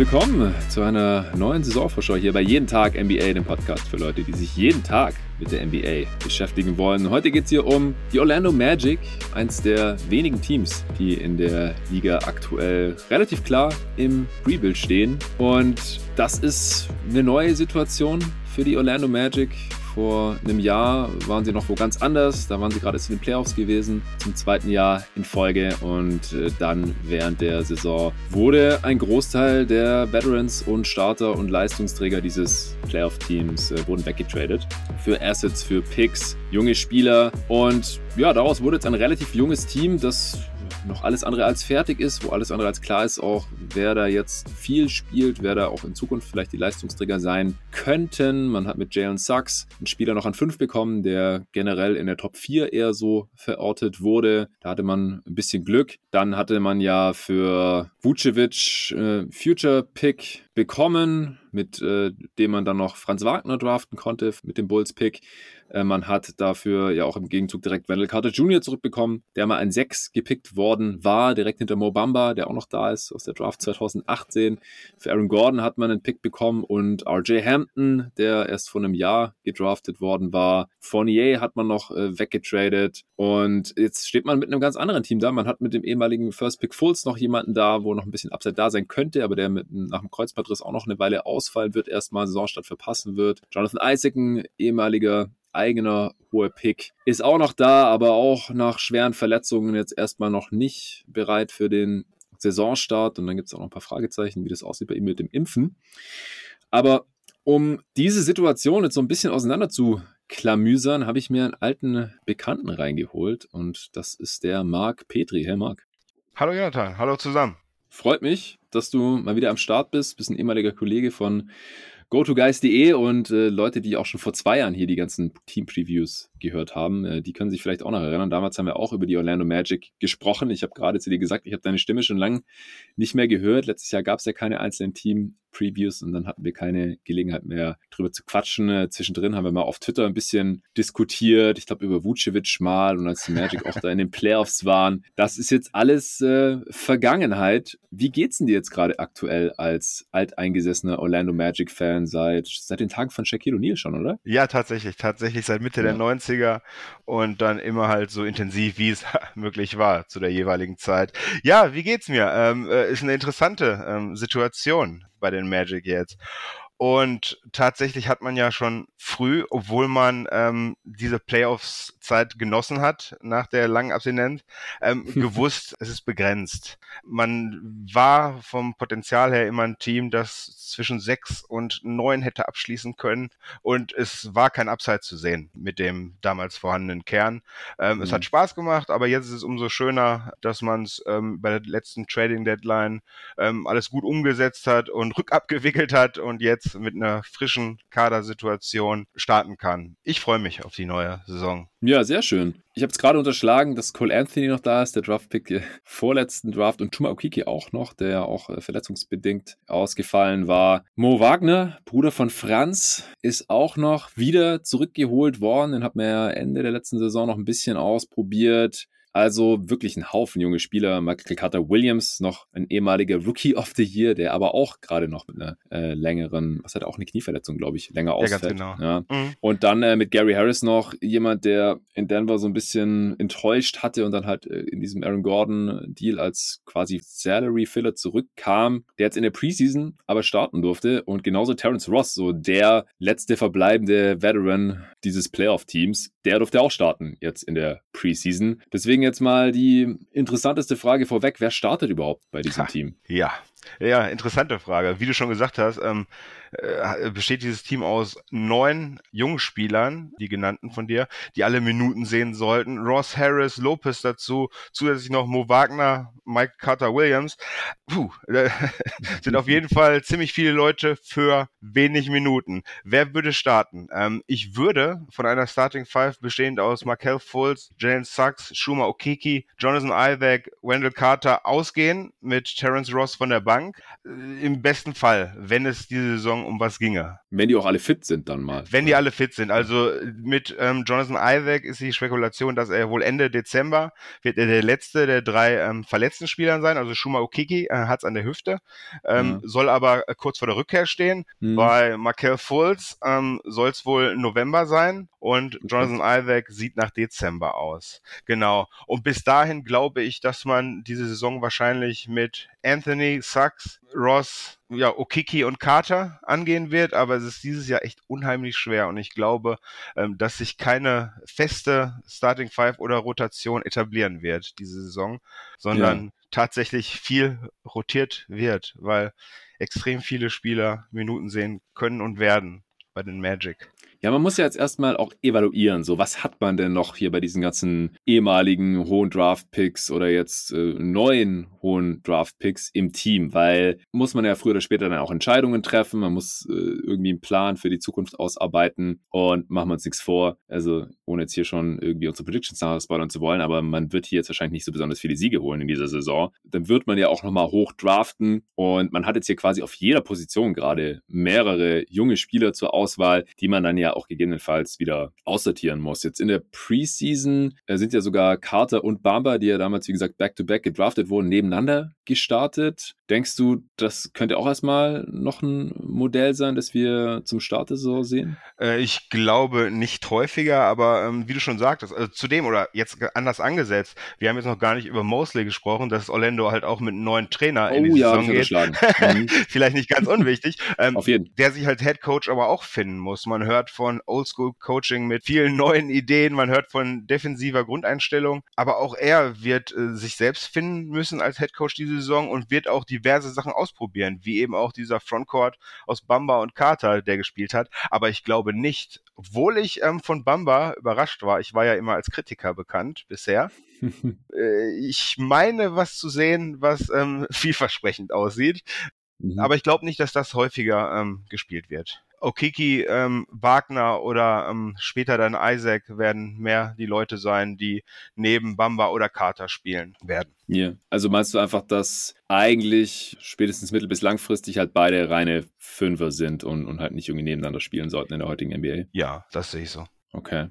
Willkommen zu einer neuen Saisonvorschau hier bei Jeden Tag NBA, dem Podcast für Leute, die sich jeden Tag mit der NBA beschäftigen wollen. Heute geht es hier um die Orlando Magic, eins der wenigen Teams, die in der Liga aktuell relativ klar im Rebuild stehen. Und das ist eine neue Situation für die Orlando Magic. Vor einem Jahr waren sie noch wo ganz anders. Da waren sie gerade in den Playoffs gewesen, zum zweiten Jahr in Folge. Und äh, dann während der Saison wurde ein Großteil der Veterans und Starter und Leistungsträger dieses Playoff-Teams äh, wurden weggetradet. Für Assets, für Picks, junge Spieler. Und ja, daraus wurde jetzt ein relativ junges Team, das noch alles andere als fertig ist, wo alles andere als klar ist, auch wer da jetzt viel spielt, wer da auch in Zukunft vielleicht die Leistungsträger sein könnten. Man hat mit Jalen Sachs einen Spieler noch an 5 bekommen, der generell in der Top 4 eher so verortet wurde. Da hatte man ein bisschen Glück. Dann hatte man ja für Vucevic äh, Future Pick bekommen, mit äh, dem man dann noch Franz Wagner draften konnte, mit dem Bulls Pick. Äh, man hat dafür ja auch im Gegenzug direkt Wendell Carter Jr. zurückbekommen, der mal ein 6 gepickt worden war, direkt hinter Mo Bamba, der auch noch da ist aus der Draft 2018. Für Aaron Gordon hat man einen Pick bekommen und RJ Hampton, der erst vor einem Jahr gedraftet worden war. Fournier hat man noch äh, weggetradet und jetzt steht man mit einem ganz anderen Team da. Man hat mit dem ehemaligen First Pick Fulls noch jemanden da, wo noch ein bisschen Upside da sein könnte, aber der mit, nach dem Kreuzbandriss auch noch eine Weile ausfallen wird, erstmal Saisonstart verpassen wird. Jonathan Isaac, ein ehemaliger eigener hoher Pick. Ist auch noch da, aber auch nach schweren Verletzungen jetzt erstmal noch nicht bereit für den Saisonstart. Und dann gibt es auch noch ein paar Fragezeichen, wie das aussieht bei ihm mit dem Impfen. Aber um diese Situation jetzt so ein bisschen auseinander zu klamüsern, habe ich mir einen alten Bekannten reingeholt und das ist der Marc Petri. Hey Marc. Hallo Jonathan, hallo zusammen. Freut mich, dass du mal wieder am Start bist. Bist ein ehemaliger Kollege von GoToGuys.de und äh, Leute, die auch schon vor zwei Jahren hier die ganzen Team-Previews gehört haben, äh, die können sich vielleicht auch noch erinnern. Damals haben wir auch über die Orlando Magic gesprochen. Ich habe gerade zu dir gesagt, ich habe deine Stimme schon lange nicht mehr gehört. Letztes Jahr gab es ja keine einzelnen Team Previews und dann hatten wir keine Gelegenheit mehr drüber zu quatschen. Äh, zwischendrin haben wir mal auf Twitter ein bisschen diskutiert. Ich glaube über Vucevic mal und als die Magic auch da in den Playoffs waren. Das ist jetzt alles äh, Vergangenheit. Wie geht's denn dir jetzt gerade aktuell als alteingesessener Orlando Magic Fan seit seit den Tagen von Shaquille O'Neal schon, oder? Ja, tatsächlich, tatsächlich seit Mitte ja. der 90er und dann immer halt so intensiv, wie es möglich war zu der jeweiligen Zeit. Ja, wie geht's mir? Ähm, äh, ist eine interessante ähm, Situation bei den Magic jetzt. Und tatsächlich hat man ja schon früh, obwohl man ähm, diese Playoffs-Zeit genossen hat nach der langen Abstinenz, ähm, gewusst, es ist begrenzt. Man war vom Potenzial her immer ein Team, das zwischen sechs und neun hätte abschließen können und es war kein Upside zu sehen mit dem damals vorhandenen Kern. Ähm, mhm. Es hat mhm. Spaß gemacht, aber jetzt ist es umso schöner, dass man es ähm, bei der letzten Trading Deadline ähm, alles gut umgesetzt hat und rückabgewickelt hat und jetzt mit einer frischen Kadersituation starten kann. Ich freue mich auf die neue Saison. Ja, sehr schön. Ich habe es gerade unterschlagen, dass Cole Anthony noch da ist, der Draftpick vorletzten Draft und Chuma Okiki auch noch, der ja auch äh, verletzungsbedingt ausgefallen war. Mo Wagner, Bruder von Franz, ist auch noch wieder zurückgeholt worden. Den hat man ja Ende der letzten Saison noch ein bisschen ausprobiert. Also wirklich ein Haufen junge Spieler. Michael Carter Williams, noch ein ehemaliger Rookie of the Year, der aber auch gerade noch mit einer äh, längeren, was hat er auch eine Knieverletzung, glaube ich, länger ausfällt. Ja, genau. Ja. Mhm. Und dann äh, mit Gary Harris noch jemand, der in Denver so ein bisschen enttäuscht hatte und dann halt äh, in diesem Aaron Gordon Deal als quasi Salary Filler zurückkam, der jetzt in der Preseason aber starten durfte und genauso Terrence Ross, so der letzte verbleibende Veteran dieses Playoff Teams, der durfte auch starten jetzt in der Preseason. Deswegen Deswegen jetzt mal die interessanteste Frage vorweg. Wer startet überhaupt bei diesem ha, Team? Ja, ja, interessante Frage. Wie du schon gesagt hast, ähm, äh, besteht dieses Team aus neun Jungspielern, die genannten von dir, die alle Minuten sehen sollten. Ross Harris, Lopez dazu, zusätzlich noch Mo Wagner, Mike Carter Williams. Puh, äh, sind auf jeden Fall ziemlich viele Leute für wenig Minuten. Wer würde starten? Ähm, ich würde von einer Starting Five bestehend aus Markel Fultz, Jalen Sachs, Shuma Okiki, Jonathan Isaac, Wendell Carter ausgehen mit Terence Ross von der Bank. Äh, Im besten Fall, wenn es diese Saison um was ginge. Wenn die auch alle fit sind, dann mal. Wenn die alle fit sind. Also mit ähm, Jonathan Isaac ist die Spekulation, dass er wohl Ende Dezember wird er der letzte der drei ähm, verletzten Spielern sein. Also Shuma Okiki äh, hat es an der Hüfte, ähm, ja. soll aber äh, kurz vor der Rückkehr stehen. Mhm. Bei Markel Fultz ähm, soll es wohl November sein und Jonathan Isaac sieht nach Dezember aus. Genau. Und bis dahin glaube ich, dass man diese Saison wahrscheinlich mit Anthony, Sachs, Ross, ja, Okiki und Carter angehen wird, aber es ist dieses Jahr echt unheimlich schwer und ich glaube, ähm, dass sich keine feste Starting Five oder Rotation etablieren wird diese Saison, sondern ja. tatsächlich viel rotiert wird, weil extrem viele Spieler Minuten sehen können und werden bei den Magic. Ja, man muss ja jetzt erstmal auch evaluieren, so was hat man denn noch hier bei diesen ganzen ehemaligen hohen Draft-Picks oder jetzt äh, neuen hohen Draft-Picks im Team, weil muss man ja früher oder später dann auch Entscheidungen treffen, man muss äh, irgendwie einen Plan für die Zukunft ausarbeiten und machen wir uns nichts vor, also ohne jetzt hier schon irgendwie unsere Predictions spoilern zu wollen, aber man wird hier jetzt wahrscheinlich nicht so besonders viele Siege holen in dieser Saison. Dann wird man ja auch nochmal hoch draften und man hat jetzt hier quasi auf jeder Position gerade mehrere junge Spieler zur Auswahl, die man dann ja auch gegebenenfalls wieder aussortieren muss. Jetzt in der Preseason äh, sind ja sogar Carter und Bamba, die ja damals, wie gesagt, back-to-back -back gedraftet wurden, nebeneinander gestartet. Denkst du, das könnte auch erstmal noch ein Modell sein, das wir zum Start der Saison sehen? Äh, ich glaube nicht häufiger, aber ähm, wie du schon sagtest, also zudem oder jetzt anders angesetzt, wir haben jetzt noch gar nicht über Mosley gesprochen, dass Orlando halt auch mit einem neuen Trainer oh, in die ja, Saison geht. Mhm. Vielleicht nicht ganz unwichtig. Ähm, Auf jeden. Der sich halt Head Coach aber auch finden muss. Man hört von Oldschool Coaching mit vielen neuen Ideen, man hört von defensiver Grundeinstellung, aber auch er wird äh, sich selbst finden müssen als Head Coach diese Saison und wird auch diverse Sachen ausprobieren, wie eben auch dieser Frontcourt aus Bamba und Carter, der gespielt hat. Aber ich glaube nicht, obwohl ich ähm, von Bamba überrascht war, ich war ja immer als Kritiker bekannt bisher. äh, ich meine, was zu sehen, was ähm, vielversprechend aussieht. Mhm. Aber ich glaube nicht, dass das häufiger ähm, gespielt wird. Okiki, ähm, Wagner oder ähm, später dann Isaac werden mehr die Leute sein, die neben Bamba oder Carter spielen werden. Ja, yeah. also meinst du einfach, dass eigentlich spätestens mittel- bis langfristig halt beide reine Fünfer sind und, und halt nicht irgendwie nebeneinander spielen sollten in der heutigen NBA? Ja, das sehe ich so. Okay.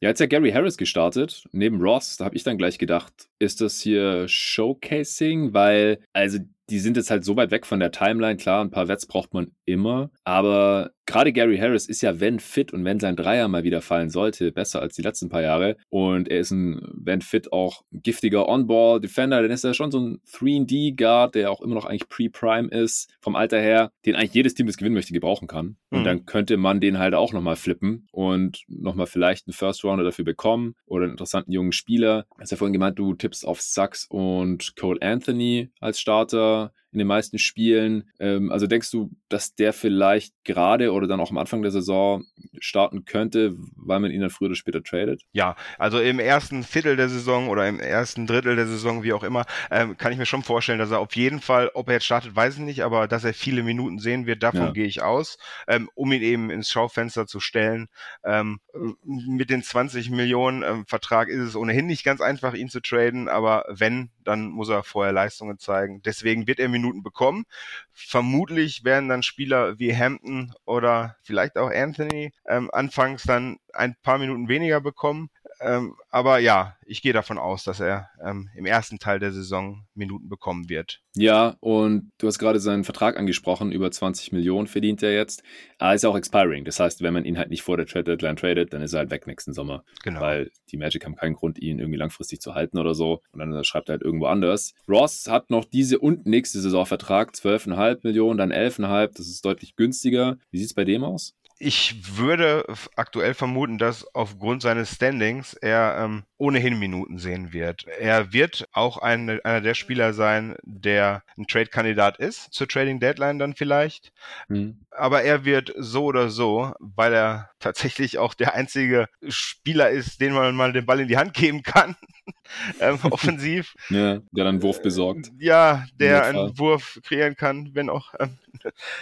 Ja, jetzt ja Gary Harris gestartet, neben Ross. Da habe ich dann gleich gedacht, ist das hier Showcasing? Weil, also die sind jetzt halt so weit weg von der Timeline. Klar, ein paar Wets braucht man immer. Aber gerade Gary Harris ist ja, wenn fit und wenn sein Dreier mal wieder fallen sollte, besser als die letzten paar Jahre. Und er ist ein, wenn fit, auch giftiger On-Ball-Defender. Dann ist er schon so ein 3D-Guard, der auch immer noch eigentlich Pre-Prime ist, vom Alter her, den eigentlich jedes Team, das gewinnen möchte, gebrauchen kann. Und mhm. dann könnte man den halt auch nochmal flippen und nochmal vielleicht einen First-Rounder dafür bekommen oder einen interessanten jungen Spieler. Du hast ja vorhin gemeint, du tippst auf Sachs und Cole Anthony als Starter in den meisten Spielen. Ähm, also denkst du, dass der vielleicht gerade oder dann auch am Anfang der Saison starten könnte, weil man ihn dann früher oder später tradet? Ja, also im ersten Viertel der Saison oder im ersten Drittel der Saison, wie auch immer, ähm, kann ich mir schon vorstellen, dass er auf jeden Fall, ob er jetzt startet, weiß ich nicht, aber dass er viele Minuten sehen wird, davon ja. gehe ich aus, ähm, um ihn eben ins Schaufenster zu stellen. Ähm, mit den 20 Millionen ähm, Vertrag ist es ohnehin nicht ganz einfach, ihn zu traden, aber wenn, dann muss er vorher Leistungen zeigen. Deswegen wird er Minuten bekommen. Vermutlich werden dann Spieler wie Hampton oder vielleicht auch Anthony ähm, anfangs dann ein paar Minuten weniger bekommen. Ähm, aber ja, ich gehe davon aus, dass er ähm, im ersten Teil der Saison Minuten bekommen wird. Ja, und du hast gerade seinen Vertrag angesprochen, über 20 Millionen verdient er jetzt. Er ist auch expiring. Das heißt, wenn man ihn halt nicht vor der Trade Deadline tradet, dann ist er halt weg nächsten Sommer. Genau. Weil die Magic haben keinen Grund, ihn irgendwie langfristig zu halten oder so. Und dann schreibt er halt irgendwo anders. Ross hat noch diese und nächste Saison Vertrag, 12,5 Millionen, dann 11,5. Das ist deutlich günstiger. Wie sieht es bei dem aus? Ich würde aktuell vermuten, dass aufgrund seines Standings er ähm, ohnehin Minuten sehen wird. Er wird auch ein, einer der Spieler sein, der ein Trade-Kandidat ist, zur Trading Deadline dann vielleicht. Mhm. Aber er wird so oder so, weil er tatsächlich auch der einzige Spieler ist, den man mal den Ball in die Hand geben kann, ähm, offensiv. Ja, der dann Wurf besorgt. Ja, der einen Wurf kreieren kann, wenn auch ähm,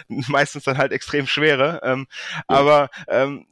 meistens dann halt extrem schwere. Ähm, ja. Aber ähm,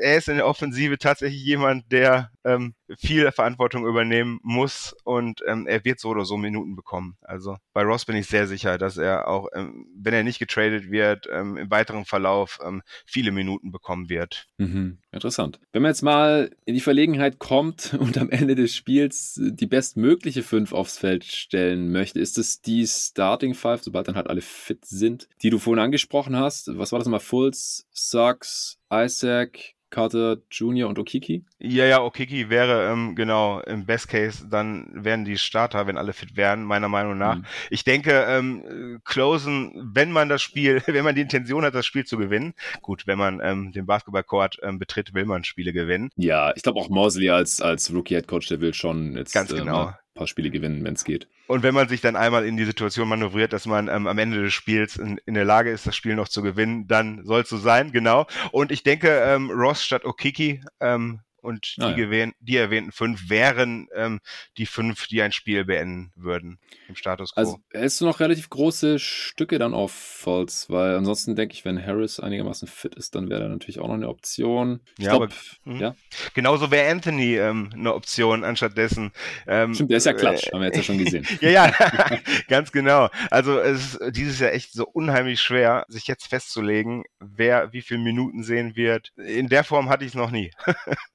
er ist in der Offensive tatsächlich jemand, der ähm, viel Verantwortung übernehmen muss und ähm, er wird so oder so Minuten bekommen. Also bei Ross bin ich sehr sicher, dass er auch, ähm, wenn er nicht getradet wird, ähm, im weiteren Verlauf ähm, viele Minuten bekommen wird. Mhm. Interessant. Wenn man jetzt mal in die Verlegenheit kommt und am Ende des Spiels die bestmögliche fünf aufs Feld stellen möchte, ist es die Starting Five, sobald dann halt alle fit sind, die du vorhin angesprochen hast. Was war das nochmal? Fulls, Suggs, Isaac, Carter Jr. und Okiki? Ja, ja, Okiki wäre ähm, genau im Best Case, dann wären die Starter, wenn alle fit wären, meiner Meinung nach. Mhm. Ich denke, ähm, closen, wenn man das Spiel, wenn man die Intention hat, das Spiel zu gewinnen, gut, wenn man ähm, den Basketballcourt ähm, betritt, will man Spiele gewinnen. Ja, ich glaube auch Mosley als, als Rookie-Head-Coach, der will schon jetzt Ganz genau. Äh, paar Spiele gewinnen, wenn es geht. Und wenn man sich dann einmal in die Situation manövriert, dass man ähm, am Ende des Spiels in, in, der Lage ist, das Spiel noch zu gewinnen, dann soll es so sein, genau. Und ich denke, ähm, Ross statt Okiki ähm, und die, ah, ja. die, erwähnten fünf wären ähm, die fünf, die ein Spiel beenden würden im Status quo. Also hältst du noch relativ große Stücke dann auf Falls, weil ansonsten denke ich, wenn Harris einigermaßen fit ist, dann wäre da natürlich auch noch eine Option. Ich ja, glaub, aber, ja. Genauso wäre Anthony ähm, eine Option anstatt dessen. Ähm, Stimmt, der ist ja klatsch, äh, haben wir jetzt ja schon gesehen. ja, ja, ganz genau. Also es ist dieses Jahr echt so unheimlich schwer, sich jetzt festzulegen, wer wie viele Minuten sehen wird. In der Form hatte ich es noch nie.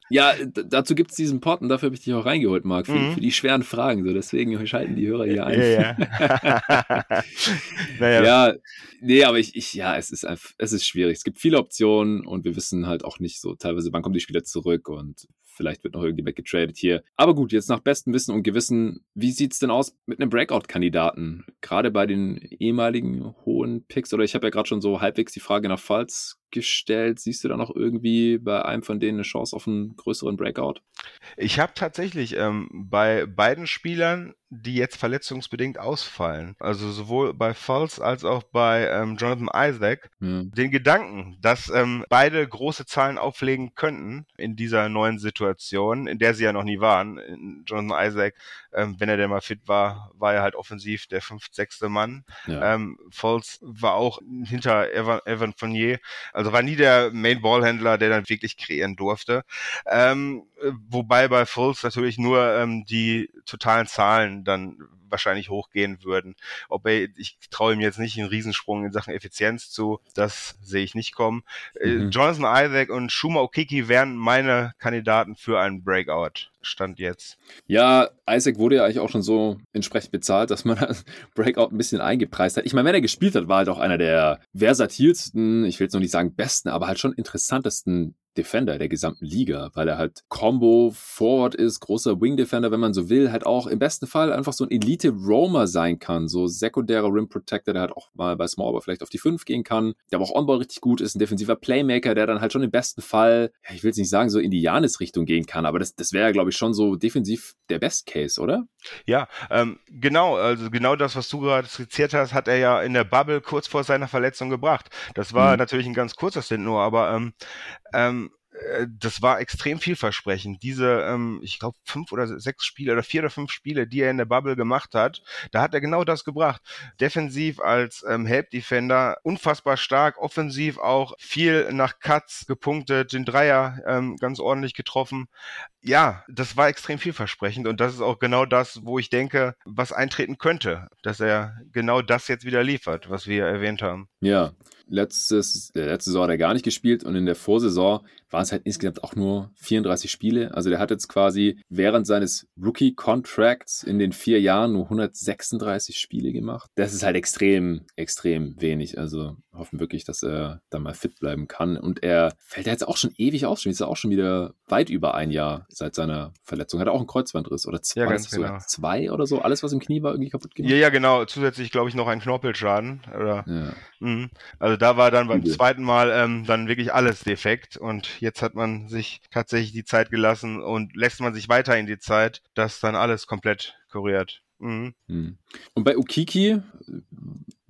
Ja, dazu gibt es diesen Pod und dafür habe ich dich auch reingeholt, Marc, für, mhm. für, die schweren Fragen. So, deswegen schalten die Hörer hier ein. Ja, ja. naja. ja nee, aber ich, ich, ja, es ist einfach, es ist schwierig. Es gibt viele Optionen und wir wissen halt auch nicht so teilweise, wann kommen die Spieler zurück und vielleicht wird noch irgendwie weggetradet hier. Aber gut, jetzt nach bestem Wissen und Gewissen, wie sieht es denn aus mit einem Breakout-Kandidaten? Gerade bei den ehemaligen hohen Picks, oder ich habe ja gerade schon so halbwegs die Frage nach Falls gestellt. Siehst du da noch irgendwie bei einem von denen eine Chance auf einen größeren Breakout? Ich habe tatsächlich ähm, bei beiden Spielern die jetzt verletzungsbedingt ausfallen. Also sowohl bei Falls als auch bei ähm, Jonathan Isaac. Mhm. Den Gedanken, dass ähm, beide große Zahlen auflegen könnten in dieser neuen Situation, in der sie ja noch nie waren. Jonathan Isaac, ähm, wenn er denn mal fit war, war er halt offensiv der fünf, sechste Mann. Ja. Ähm, Falls war auch hinter Evan, Evan Fournier, also war nie der Main Ballhändler, der dann wirklich kreieren durfte. Ähm, wobei bei Fulls natürlich nur ähm, die totalen Zahlen dann wahrscheinlich hochgehen würden. Ob er, ich traue ihm jetzt nicht einen Riesensprung in Sachen Effizienz zu, das sehe ich nicht kommen. Äh, mhm. Jonathan Isaac und Shuma Okiki wären meine Kandidaten für einen Breakout. Stand jetzt. Ja, Isaac wurde ja eigentlich auch schon so entsprechend bezahlt, dass man das Breakout ein bisschen eingepreist hat. Ich meine, wenn er gespielt hat, war halt auch einer der versatilsten, ich will jetzt noch nicht sagen besten, aber halt schon interessantesten Defender der gesamten Liga, weil er halt Combo Forward ist, großer Wing Defender, wenn man so will, halt auch im besten Fall einfach so ein Elite Roamer sein kann, so sekundärer Rim Protector, der halt auch mal bei Small aber vielleicht auf die 5 gehen kann, der aber auch Onball richtig gut ist, ein defensiver Playmaker, der dann halt schon im besten Fall, ja, ich will es nicht sagen, so in die Janis Richtung gehen kann, aber das, das wäre, glaube ich, schon so defensiv der Best Case, oder? Ja, ähm, genau, also genau das, was du gerade skizziert hast, hat er ja in der Bubble kurz vor seiner Verletzung gebracht. Das war mhm. natürlich ein ganz kurzer Stint nur, aber ähm, ähm, äh, das war extrem vielversprechend. Diese, ähm, ich glaube, fünf oder sechs Spiele oder vier oder fünf Spiele, die er in der Bubble gemacht hat, da hat er genau das gebracht. Defensiv als ähm, Help Defender unfassbar stark, offensiv auch viel nach Cuts gepunktet, den Dreier ähm, ganz ordentlich getroffen. Ja, das war extrem vielversprechend und das ist auch genau das, wo ich denke, was eintreten könnte, dass er genau das jetzt wieder liefert, was wir erwähnt haben. Ja, letztes, äh, letzte Saison hat er gar nicht gespielt und in der Vorsaison waren es halt insgesamt auch nur 34 Spiele. Also der hat jetzt quasi während seines Rookie-Contracts in den vier Jahren nur 136 Spiele gemacht. Das ist halt extrem, extrem wenig. Also hoffen wirklich, dass er da mal fit bleiben kann. Und er fällt ja jetzt auch schon ewig aus. Ist ja auch schon wieder weit über ein Jahr seit seiner Verletzung. Hat er auch einen Kreuzbandriss oder zwei, ja, ganz genau. zwei oder so? Alles, was im Knie war, irgendwie kaputt gemacht? Ja, ja, genau. Zusätzlich, glaube ich, noch ein Knorpelschaden. Oder, ja. mh. Also da war dann beim zweiten Mal ähm, dann wirklich alles defekt und jetzt hat man sich tatsächlich die Zeit gelassen und lässt man sich weiter in die Zeit, dass dann alles komplett kuriert. Mhm. Hm. Und bei Ukiki,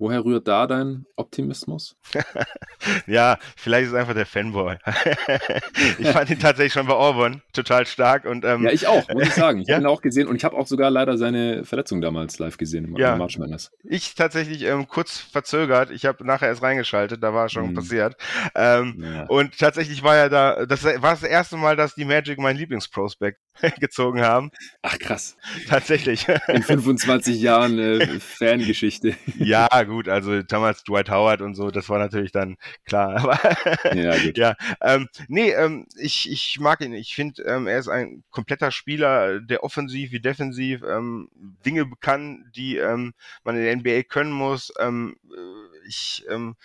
Woher rührt da dein Optimismus? ja, vielleicht ist es einfach der Fanboy. ich fand ihn tatsächlich schon bei Auburn total stark. Und, ähm, ja, ich auch, muss ich sagen. Ich ja? habe ihn auch gesehen und ich habe auch sogar leider seine Verletzung damals live gesehen im ja. March Madness. Ich tatsächlich ähm, kurz verzögert. Ich habe nachher erst reingeschaltet, da war schon mhm. passiert. Ähm, ja. Und tatsächlich war ja da, das war das erste Mal, dass die Magic mein Lieblingsprospect gezogen haben. Ach krass. Tatsächlich. In 25 Jahren äh, Fangeschichte. Ja, gut, also damals Dwight Howard und so, das war natürlich dann klar. Aber ja, gut. ja ähm, nee, ähm, ich, ich mag ihn. Ich finde, ähm, er ist ein kompletter Spieler, der offensiv wie defensiv ähm, Dinge kann, die ähm, man in der NBA können muss. Ähm, ich ähm,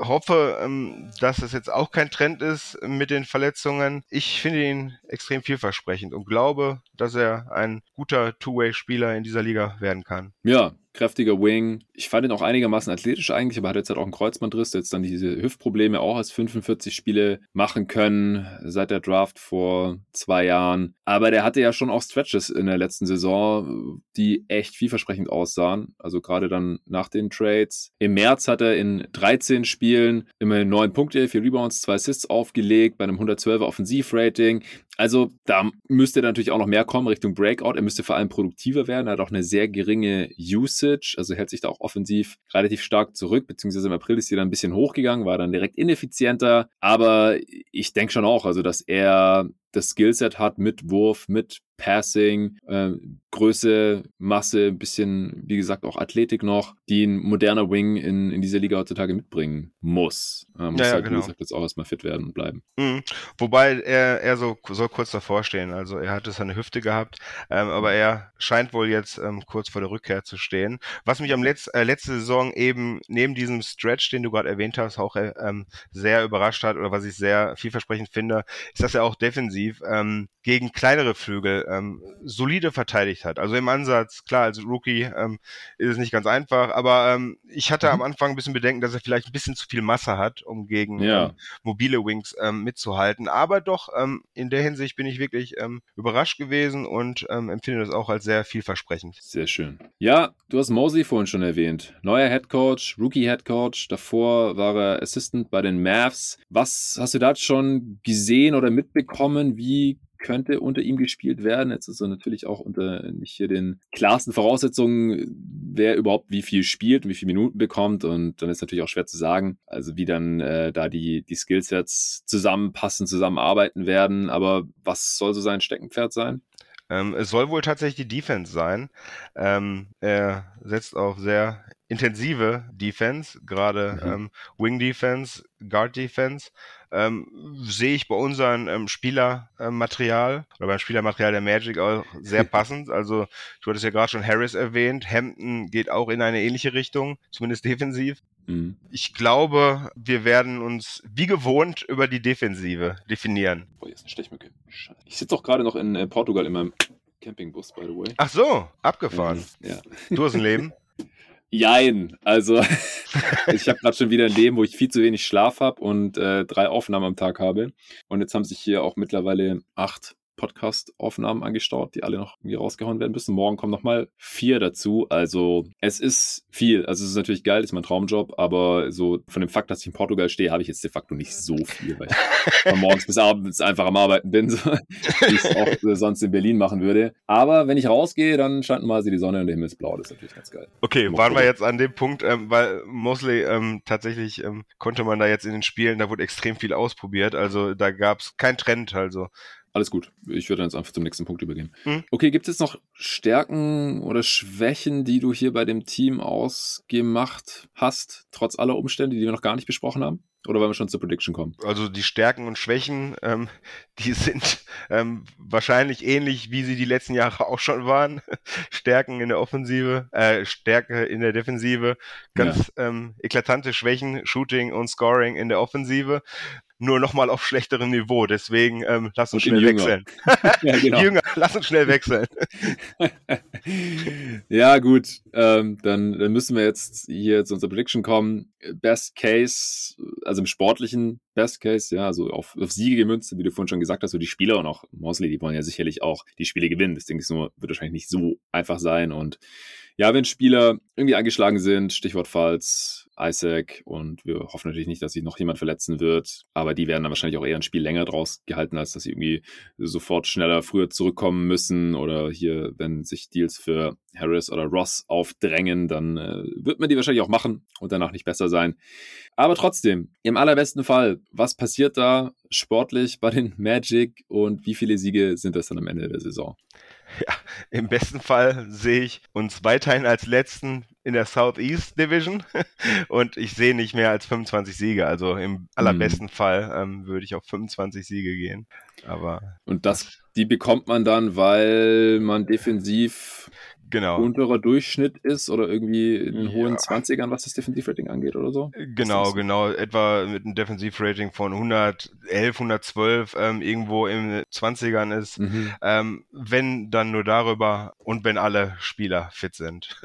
hoffe, ähm, dass es jetzt auch kein Trend ist mit den Verletzungen. Ich finde ihn extrem vielversprechend und glaube, dass er ein guter Two-Way-Spieler in dieser Liga werden kann. Ja, kräftiger Wing. Ich fand ihn auch einigermaßen athletisch eigentlich, aber hat jetzt halt auch einen Kreuzbandriss, der jetzt dann diese Hüftprobleme auch als 45 Spiele machen können seit der Draft vor zwei Jahren. Aber der hatte ja schon auch Stretches in der letzten Saison, die echt vielversprechend aussahen. Also gerade dann nach den Trades. Im März hat er in 13 Spielen immerhin 9 Punkte, 4 Rebounds, 2 Assists aufgelegt bei einem 112er Offensivrating. Also da müsste natürlich auch noch mehr kommen Richtung Breakout. Er müsste vor allem produktiver werden. Er hat auch eine sehr geringe Usage, also hält sich da auch offensiv relativ stark zurück, beziehungsweise im April ist sie dann ein bisschen hochgegangen, war dann direkt ineffizienter. Aber ich denke schon auch, also dass er das Skillset hat mit Wurf, mit Passing, äh, Größe, Masse, ein bisschen, wie gesagt, auch Athletik noch, die ein moderner Wing in, in dieser Liga heutzutage mitbringen muss. Äh, muss ja, halt, genau. wie gesagt, jetzt auch erstmal fit werden und bleiben. Mhm. Wobei er, er so soll kurz davor stehen. Also er hatte seine Hüfte gehabt, ähm, aber er scheint wohl jetzt ähm, kurz vor der Rückkehr zu stehen. Was mich am Letz, äh, letzte Saison eben neben diesem Stretch, den du gerade erwähnt hast, auch äh, ähm, sehr überrascht hat oder was ich sehr vielversprechend finde, ist, dass er auch defensiv ähm, gegen kleinere Flügel ähm, solide verteidigt hat. Also im Ansatz, klar, als Rookie ähm, ist es nicht ganz einfach, aber ähm, ich hatte mhm. am Anfang ein bisschen Bedenken, dass er vielleicht ein bisschen zu viel Masse hat, um gegen ja. ähm, mobile Wings ähm, mitzuhalten. Aber doch, ähm, in der Hinsicht bin ich wirklich ähm, überrascht gewesen und ähm, empfinde das auch als sehr vielversprechend. Sehr schön. Ja, du hast Mosley vorhin schon erwähnt. Neuer Head Coach, Rookie Head Coach. Davor war er Assistant bei den Mavs. Was hast du da schon gesehen oder mitbekommen? Wie könnte unter ihm gespielt werden. Jetzt ist er natürlich auch unter nicht hier den klarsten Voraussetzungen, wer überhaupt wie viel spielt und wie viele Minuten bekommt. Und dann ist natürlich auch schwer zu sagen, also wie dann äh, da die, die Skillsets zusammenpassen, zusammenarbeiten werden. Aber was soll so sein Steckenpferd sein? Ähm, es soll wohl tatsächlich die Defense sein. Ähm, er setzt auf sehr intensive Defense, gerade mhm. ähm, Wing Defense, Guard Defense ähm, sehe ich bei unserem ähm, Spielermaterial oder beim Spielermaterial der Magic auch sehr passend. Also du hattest ja gerade schon Harris erwähnt. Hampton geht auch in eine ähnliche Richtung, zumindest defensiv. Mhm. Ich glaube, wir werden uns wie gewohnt über die Defensive definieren. Boah, hier ist eine Stechmücke. Ich sitze doch gerade noch in äh, Portugal in meinem Campingbus, by the way. Ach so, abgefahren. Mhm, ja. Du hast ein Leben. Jein. Also, ich habe gerade schon wieder ein Leben, wo ich viel zu wenig Schlaf habe und äh, drei Aufnahmen am Tag habe. Und jetzt haben sich hier auch mittlerweile acht Podcast-Aufnahmen angestaut, die alle noch irgendwie rausgehauen werden müssen. Morgen kommen nochmal vier dazu. Also es ist viel. Also es ist natürlich geil, ist mein Traumjob, aber so von dem Fakt, dass ich in Portugal stehe, habe ich jetzt de facto nicht so viel, weil ich von morgens bis abends einfach am Arbeiten bin, so, wie ich es auch sonst in Berlin machen würde. Aber wenn ich rausgehe, dann scheint mal die Sonne und der Himmel ist blau. Das ist natürlich ganz geil. Okay, Mal waren wir jetzt an dem Punkt, ähm, weil Mosley ähm, tatsächlich ähm, konnte man da jetzt in den Spielen, da wurde extrem viel ausprobiert. Also da gab es keinen Trend. Also alles gut. Ich würde jetzt einfach zum nächsten Punkt übergehen. Mhm. Okay, gibt es noch Stärken oder Schwächen, die du hier bei dem Team ausgemacht hast, trotz aller Umstände, die wir noch gar nicht besprochen haben? Oder wollen wir schon zur Prediction kommen? Also die Stärken und Schwächen, ähm, die sind ähm, wahrscheinlich ähnlich, wie sie die letzten Jahre auch schon waren. Stärken in der Offensive, äh, Stärke in der Defensive, ganz ja. ähm, eklatante Schwächen, Shooting und Scoring in der Offensive nur nochmal auf schlechterem Niveau. Deswegen ähm, lass uns schnell wechseln. ja, genau. Jünger, lass uns schnell wechseln. ja, gut. Ähm, dann, dann müssen wir jetzt hier zu unserer Prediction kommen. Best Case, also im sportlichen Best Case, ja, also auf, auf Siege gemünzt, wie du vorhin schon gesagt hast, so die Spieler und auch Mosley, die wollen ja sicherlich auch die Spiele gewinnen. Das denke ich nur, wird wahrscheinlich nicht so einfach sein und ja, wenn Spieler irgendwie angeschlagen sind, Stichwort Falls, Isaac und wir hoffen natürlich nicht, dass sich noch jemand verletzen wird, aber die werden dann wahrscheinlich auch eher ein Spiel länger draus gehalten, als dass sie irgendwie sofort schneller, früher zurückkommen müssen oder hier, wenn sich Deals für Harris oder Ross aufdrängen, dann äh, wird man die wahrscheinlich auch machen und danach nicht besser sein. Aber trotzdem, im allerbesten Fall, was passiert da sportlich bei den Magic und wie viele Siege sind das dann am Ende der Saison? Ja, im besten Fall sehe ich uns weiterhin als letzten in der Southeast Division und ich sehe nicht mehr als 25 Siege. Also im allerbesten mhm. Fall ähm, würde ich auf 25 Siege gehen. Aber und das, die bekommt man dann, weil man defensiv genau. unterer Durchschnitt ist oder irgendwie in den ja. hohen 20ern, was das Defensivrating angeht oder so? Genau, genau. Etwa mit einem Defensivrating von 111, 112 ähm, irgendwo in 20ern ist. Mhm. Ähm, wenn dann nur darüber und wenn alle Spieler fit sind.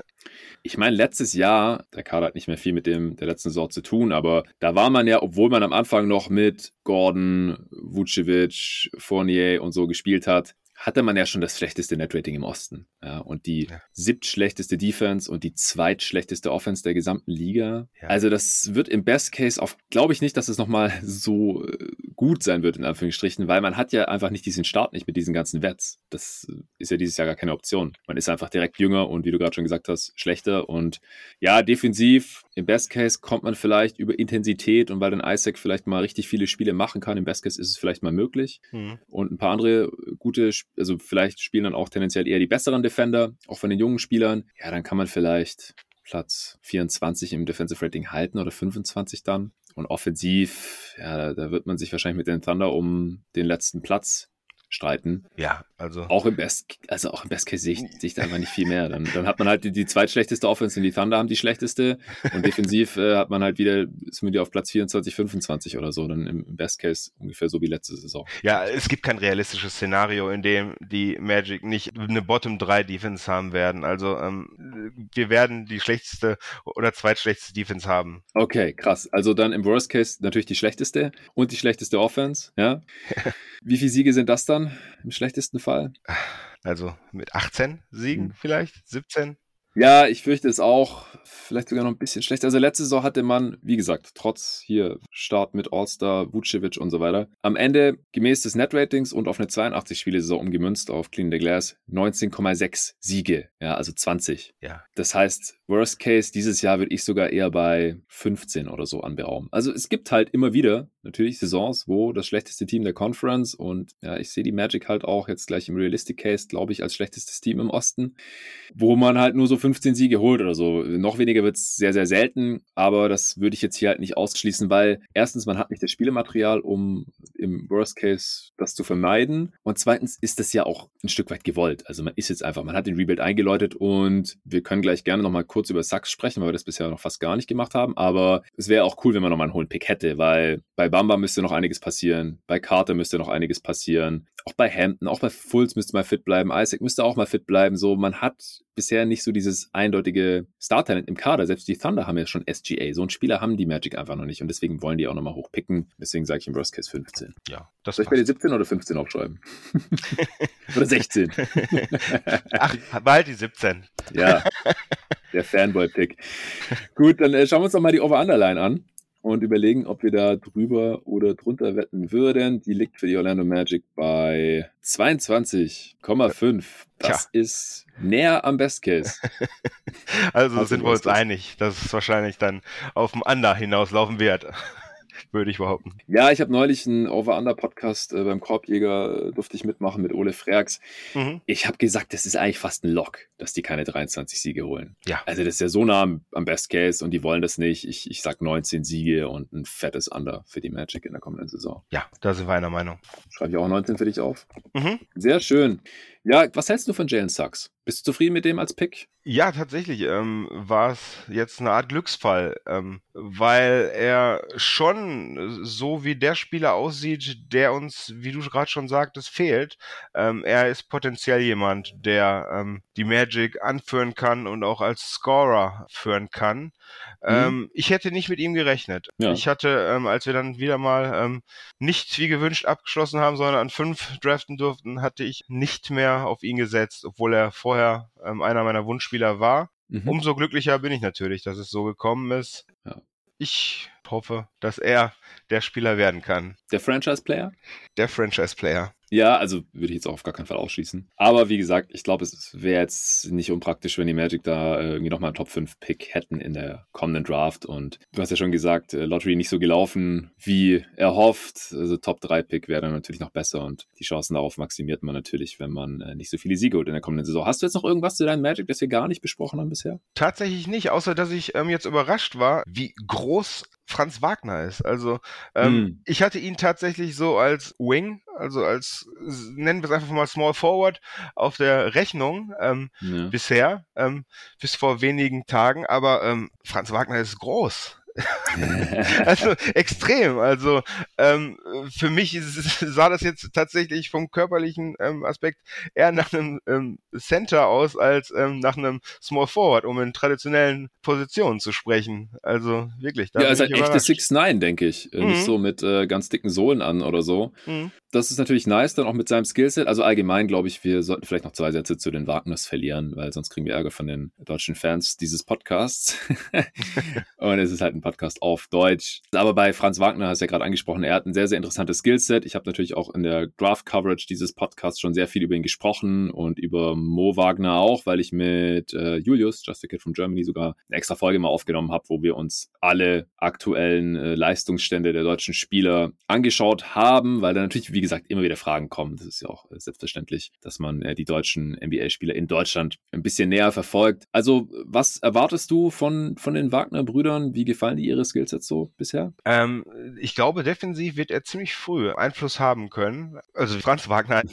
Ich meine, letztes Jahr, der Kader hat nicht mehr viel mit dem der letzten Saison zu tun, aber da war man ja, obwohl man am Anfang noch mit Gordon, Vucevic, Fournier und so gespielt hat, hatte man ja schon das schlechteste Netrating im Osten. Ja, und die ja. siebtschlechteste Defense und die zweitschlechteste Offense der gesamten Liga. Ja. Also das wird im Best Case auf, glaube ich nicht, dass es nochmal so äh, gut sein wird, in Anführungsstrichen, weil man hat ja einfach nicht diesen Start nicht mit diesen ganzen Wets. Das ist ja dieses Jahr gar keine Option. Man ist einfach direkt jünger und wie du gerade schon gesagt hast, schlechter. Und ja, defensiv, im Best Case kommt man vielleicht über Intensität und weil dann Isaac vielleicht mal richtig viele Spiele machen kann, im Best Case ist es vielleicht mal möglich. Mhm. Und ein paar andere gute Spiele also vielleicht spielen dann auch tendenziell eher die besseren Defender, auch von den jungen Spielern. Ja, dann kann man vielleicht Platz 24 im Defensive Rating halten oder 25 dann. Und offensiv, ja, da, da wird man sich wahrscheinlich mit den Thunder um den letzten Platz streiten. Ja, also. Auch im Best, also auch im Best Case sehe ich, sehe ich da einfach nicht viel mehr. Dann, dann hat man halt die, die zweitschlechteste Offense und die Thunder haben die schlechteste. Und defensiv äh, hat man halt wieder, ist man wieder auf Platz 24, 25 oder so. Dann im Best Case ungefähr so wie letzte Saison. Ja, es gibt kein realistisches Szenario, in dem die Magic nicht eine Bottom 3 Defense haben werden. Also ähm, wir werden die schlechteste oder zweitschlechteste Defense haben. Okay, krass. Also dann im Worst Case natürlich die schlechteste und die schlechteste Offense, ja. Wie viele Siege sind das dann im schlechtesten Fall? Also mit 18 Siegen hm. vielleicht, 17? Ja, ich fürchte es auch. Vielleicht sogar noch ein bisschen schlechter. Also letzte Saison hatte man, wie gesagt, trotz hier Start mit All-Star, Vucevic und so weiter, am Ende gemäß des Net-Ratings und auf eine 82-Spiele-Saison umgemünzt auf Clean the Glass 19,6 Siege. Ja, also 20. Ja. Das heißt, Worst Case dieses Jahr würde ich sogar eher bei 15 oder so anberaumen. Also es gibt halt immer wieder natürlich Saisons, wo das schlechteste Team der Conference und ja, ich sehe die Magic halt auch jetzt gleich im Realistic Case, glaube ich, als schlechtestes Team im Osten, wo man halt nur so 15 Siege holt oder so. Noch weniger wird es sehr, sehr selten, aber das würde ich jetzt hier halt nicht ausschließen, weil erstens, man hat nicht das Spielematerial, um im Worst Case das zu vermeiden und zweitens ist das ja auch ein Stück weit gewollt. Also man ist jetzt einfach, man hat den Rebuild eingeläutet und wir können gleich gerne nochmal kurz über Sachs sprechen, weil wir das bisher noch fast gar nicht gemacht haben, aber es wäre auch cool, wenn man nochmal einen hohen Pick hätte, weil bei Bamba müsste noch einiges passieren, bei Carter müsste noch einiges passieren, auch bei Hampton, auch bei Fultz müsste mal fit bleiben, Isaac müsste auch mal fit bleiben. So, man hat bisher nicht so dieses eindeutige Star-Talent im Kader. Selbst die Thunder haben ja schon SGA. So einen Spieler haben die Magic einfach noch nicht und deswegen wollen die auch nochmal hochpicken. Deswegen sage ich im Worst Case 15. Ja, das Soll ich bei dir 17 oder 15 aufschreiben? oder 16? Ach, bald die 17. ja, der Fanboy-Pick. Gut, dann äh, schauen wir uns doch mal die Over-Underline an und überlegen, ob wir da drüber oder drunter wetten würden. Die liegt für die Orlando Magic bei 22,5. Das Tja. ist näher am Best Case. also, also sind wir uns einig, dass es wahrscheinlich dann auf dem Under hinauslaufen wird würde ich behaupten. Ja, ich habe neulich einen Over-Under-Podcast äh, beim Korbjäger, äh, durfte ich mitmachen mit Ole Freaks. Mhm. Ich habe gesagt, das ist eigentlich fast ein Lock, dass die keine 23 Siege holen. Ja. Also das ist ja so nah am, am Best Case und die wollen das nicht. Ich, ich sag 19 Siege und ein fettes Under für die Magic in der kommenden Saison. Ja, da sind wir einer Meinung. Schreibe ich auch 19 für dich auf. Mhm. Sehr schön. Ja, was hältst du von Jalen Sucks? Bist du zufrieden mit dem als Pick? Ja, tatsächlich ähm, war es jetzt eine Art Glücksfall, ähm, weil er schon so wie der Spieler aussieht, der uns, wie du gerade schon sagtest, fehlt. Ähm, er ist potenziell jemand, der ähm, die Magic anführen kann und auch als Scorer führen kann. Mhm. Ähm, ich hätte nicht mit ihm gerechnet. Ja. Ich hatte, ähm, als wir dann wieder mal ähm, nicht wie gewünscht abgeschlossen haben, sondern an fünf draften durften, hatte ich nicht mehr auf ihn gesetzt, obwohl er vorher ähm, einer meiner Wunschspieler war. mhm. umso glücklicher bin ich natürlich, dass es so gekommen ist. Ja. Ich hoffe, dass er der Spieler werden kann. Der Franchise-Player? Der Franchise-Player. Ja, also würde ich jetzt auch auf gar keinen Fall ausschließen. Aber wie gesagt, ich glaube, es wäre jetzt nicht unpraktisch, wenn die Magic da äh, irgendwie nochmal einen Top 5 Pick hätten in der kommenden Draft. Und du hast ja schon gesagt, äh, Lottery nicht so gelaufen, wie erhofft. Also Top 3 Pick wäre dann natürlich noch besser und die Chancen darauf maximiert man natürlich, wenn man äh, nicht so viele Siege holt in der kommenden Saison. Hast du jetzt noch irgendwas zu deinem Magic, das wir gar nicht besprochen haben bisher? Tatsächlich nicht, außer dass ich ähm, jetzt überrascht war, wie groß Franz Wagner ist. Also ähm, hm. ich hatte ihn tatsächlich so als Wing, also als nennen wir es einfach mal Small Forward auf der Rechnung ähm, ja. bisher, ähm, bis vor wenigen Tagen. Aber ähm, Franz Wagner ist groß. also extrem. Also ähm, für mich ist, sah das jetzt tatsächlich vom körperlichen ähm, Aspekt eher nach einem ähm, Center aus als ähm, nach einem Small Forward, um in traditionellen Positionen zu sprechen. Also wirklich. ja, ist halt echte 6'9, denke ich. Mhm. Nicht so mit äh, ganz dicken Sohlen an oder so. Mhm das ist natürlich nice, dann auch mit seinem Skillset. Also allgemein glaube ich, wir sollten vielleicht noch zwei Sätze zu den Wagners verlieren, weil sonst kriegen wir Ärger von den deutschen Fans dieses Podcasts. und es ist halt ein Podcast auf Deutsch. Aber bei Franz Wagner hast du ja gerade angesprochen, er hat ein sehr, sehr interessantes Skillset. Ich habe natürlich auch in der Draft-Coverage dieses Podcasts schon sehr viel über ihn gesprochen und über Mo Wagner auch, weil ich mit äh, Julius, Just a Kid from Germany, sogar eine extra Folge mal aufgenommen habe, wo wir uns alle aktuellen äh, Leistungsstände der deutschen Spieler angeschaut haben, weil da natürlich, wie wie gesagt, immer wieder Fragen kommen. Das ist ja auch äh, selbstverständlich, dass man äh, die deutschen NBA-Spieler in Deutschland ein bisschen näher verfolgt. Also, was erwartest du von, von den Wagner-Brüdern? Wie gefallen dir ihre Skills so bisher? Ähm, ich glaube, defensiv wird er ziemlich früh Einfluss haben können. Also Franz Wagner.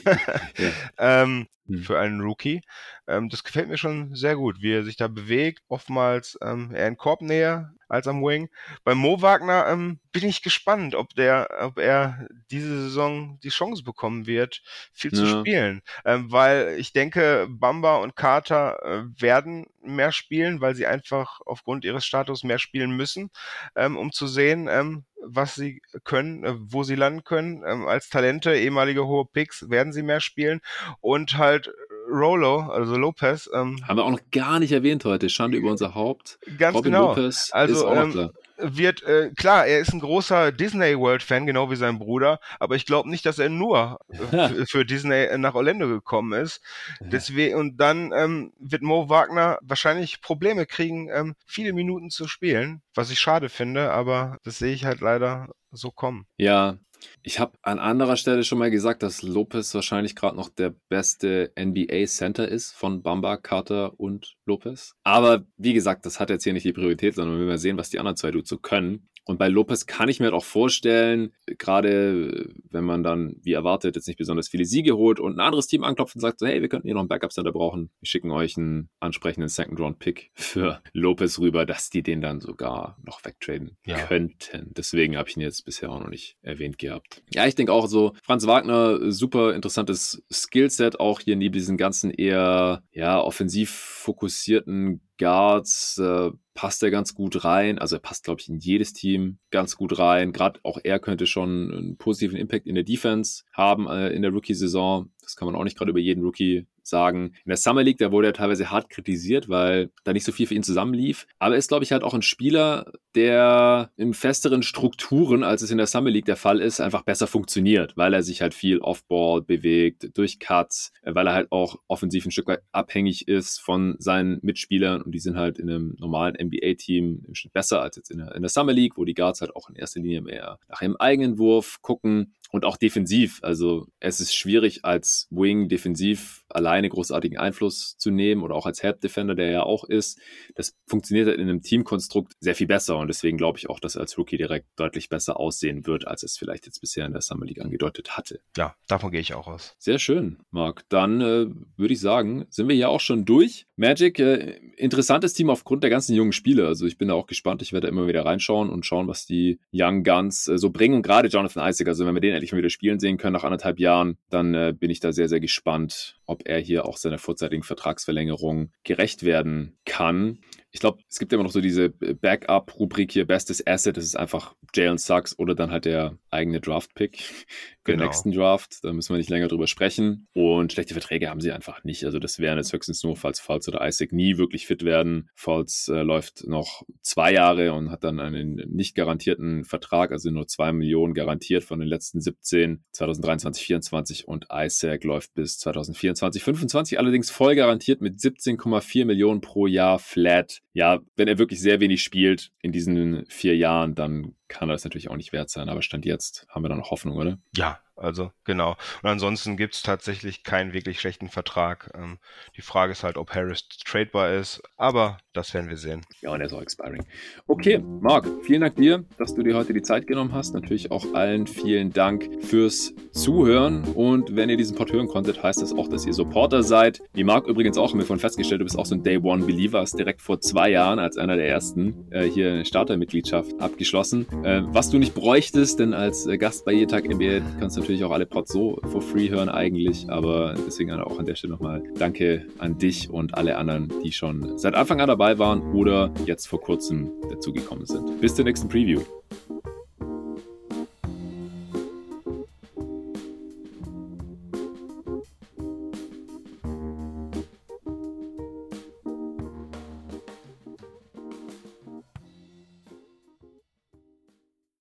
ähm, hm. für einen Rookie. Ähm, das gefällt mir schon sehr gut, wie er sich da bewegt. Oftmals ähm, eher in Korbnähe als am Wing. Bei Mo Wagner ähm, bin ich gespannt, ob der, ob er diese Saison die Chance bekommen wird, viel ja. zu spielen. Ähm, weil ich denke, Bamba und Carter äh, werden mehr spielen, weil sie einfach aufgrund ihres Status mehr spielen müssen, ähm, um zu sehen, ähm, was sie können, äh, wo sie landen können. Ähm, als Talente, ehemalige hohe Picks, werden sie mehr spielen. Und halt Rolo, also Lopez. Ähm, Haben wir auch noch gar nicht erwähnt heute. Schande über unser Haupt. Ganz Robin genau. Lopez also, ähm, wird, äh, klar, er ist ein großer Disney World Fan, genau wie sein Bruder, aber ich glaube nicht, dass er nur für Disney nach Orlando gekommen ist. Deswegen, und dann ähm, wird Mo Wagner wahrscheinlich Probleme kriegen, ähm, viele Minuten zu spielen, was ich schade finde, aber das sehe ich halt leider so kommen. Ja, ich habe an anderer Stelle schon mal gesagt, dass Lopez wahrscheinlich gerade noch der beste NBA-Center ist von Bamba, Carter und Lopez. Aber wie gesagt, das hat jetzt hier nicht die Priorität, sondern wir werden sehen, was die anderen zwei Dudes können. Und bei Lopez kann ich mir halt auch vorstellen, gerade wenn man dann, wie erwartet, jetzt nicht besonders viele Siege holt und ein anderes Team anklopft und sagt so, hey, wir könnten hier noch einen Backup-Center brauchen. Wir schicken euch einen ansprechenden Second-Round-Pick für Lopez rüber, dass die den dann sogar noch wegtraden ja. könnten. Deswegen habe ich ihn jetzt bisher auch noch nicht erwähnt gehabt. Ja, ich denke auch so, Franz Wagner, super interessantes Skillset, auch hier neben diesen ganzen eher, ja, offensiv fokussierten Guards äh, passt er ganz gut rein. Also er passt, glaube ich, in jedes Team ganz gut rein. Gerade auch er könnte schon einen positiven Impact in der Defense haben äh, in der Rookie-Saison. Das kann man auch nicht gerade über jeden Rookie sagen. In der Summer League, da wurde er teilweise hart kritisiert, weil da nicht so viel für ihn zusammenlief. Aber er ist, glaube ich, halt auch ein Spieler, der in festeren Strukturen, als es in der Summer League der Fall ist, einfach besser funktioniert, weil er sich halt viel Offball bewegt, durch Cuts, weil er halt auch offensiv ein Stück weit abhängig ist von seinen Mitspielern und die sind halt in einem normalen NBA-Team im Schnitt besser als jetzt in der, in der Summer League, wo die Guards halt auch in erster Linie mehr nach ihrem eigenen Wurf gucken und auch defensiv. Also es ist schwierig als Wing defensiv alleine großartigen Einfluss zu nehmen oder auch als Help Defender, der ja auch ist. Das funktioniert halt in einem Teamkonstrukt sehr viel besser und deswegen glaube ich auch, dass er als Rookie direkt deutlich besser aussehen wird, als es vielleicht jetzt bisher in der Summer League angedeutet hatte. Ja, davon gehe ich auch aus. Sehr schön, Marc. Dann äh, würde ich sagen, sind wir ja auch schon durch. Magic, äh, interessantes Team aufgrund der ganzen jungen Spiele. Also ich bin da auch gespannt. Ich werde immer wieder reinschauen und schauen, was die Young Guns äh, so bringen. Und gerade Jonathan Isaac, also wenn wir den endlich mal wieder spielen sehen können nach anderthalb Jahren, dann äh, bin ich da sehr, sehr gespannt, ob er hier auch seiner vorzeitigen Vertragsverlängerung gerecht werden kann. Ich glaube, es gibt immer noch so diese Backup-Rubrik hier, bestes Asset, das ist einfach Jalen Sucks oder dann halt der eigene Draft-Pick genau. der nächsten Draft. Da müssen wir nicht länger drüber sprechen. Und schlechte Verträge haben sie einfach nicht. Also das wären jetzt höchstens nur, falls Falls oder Isaac nie wirklich fit werden. Falls äh, läuft noch zwei Jahre und hat dann einen nicht garantierten Vertrag, also nur zwei Millionen garantiert von den letzten 17, 2023, 24 und Isaac läuft bis 2024, 25 allerdings voll garantiert mit 17,4 Millionen pro Jahr flat. Ja, wenn er wirklich sehr wenig spielt in diesen vier Jahren, dann kann das natürlich auch nicht wert sein. Aber Stand jetzt haben wir da noch Hoffnung, oder? Ja, also genau. Und ansonsten gibt es tatsächlich keinen wirklich schlechten Vertrag. Ähm, die Frage ist halt, ob Harris tradebar ist, aber das werden wir sehen. Ja, und er ist auch expiring. Okay, Marc, vielen Dank dir, dass du dir heute die Zeit genommen hast. Natürlich auch allen vielen Dank fürs Zuhören. Und wenn ihr diesen Pod hören konntet, heißt das auch, dass ihr Supporter seid. Wie Marc übrigens auch, haben wir von festgestellt, du bist auch so ein Day One Believer, hast direkt vor zwei Jahren als einer der ersten äh, hier eine Startermitgliedschaft abgeschlossen. Äh, was du nicht bräuchtest, denn als äh, Gast bei Jetag NBA kannst du natürlich auch alle Pods so for free hören eigentlich, aber deswegen auch an der Stelle nochmal Danke an dich und alle anderen, die schon seit Anfang an dabei waren oder jetzt vor kurzem dazugekommen sind. Bis zur nächsten Preview.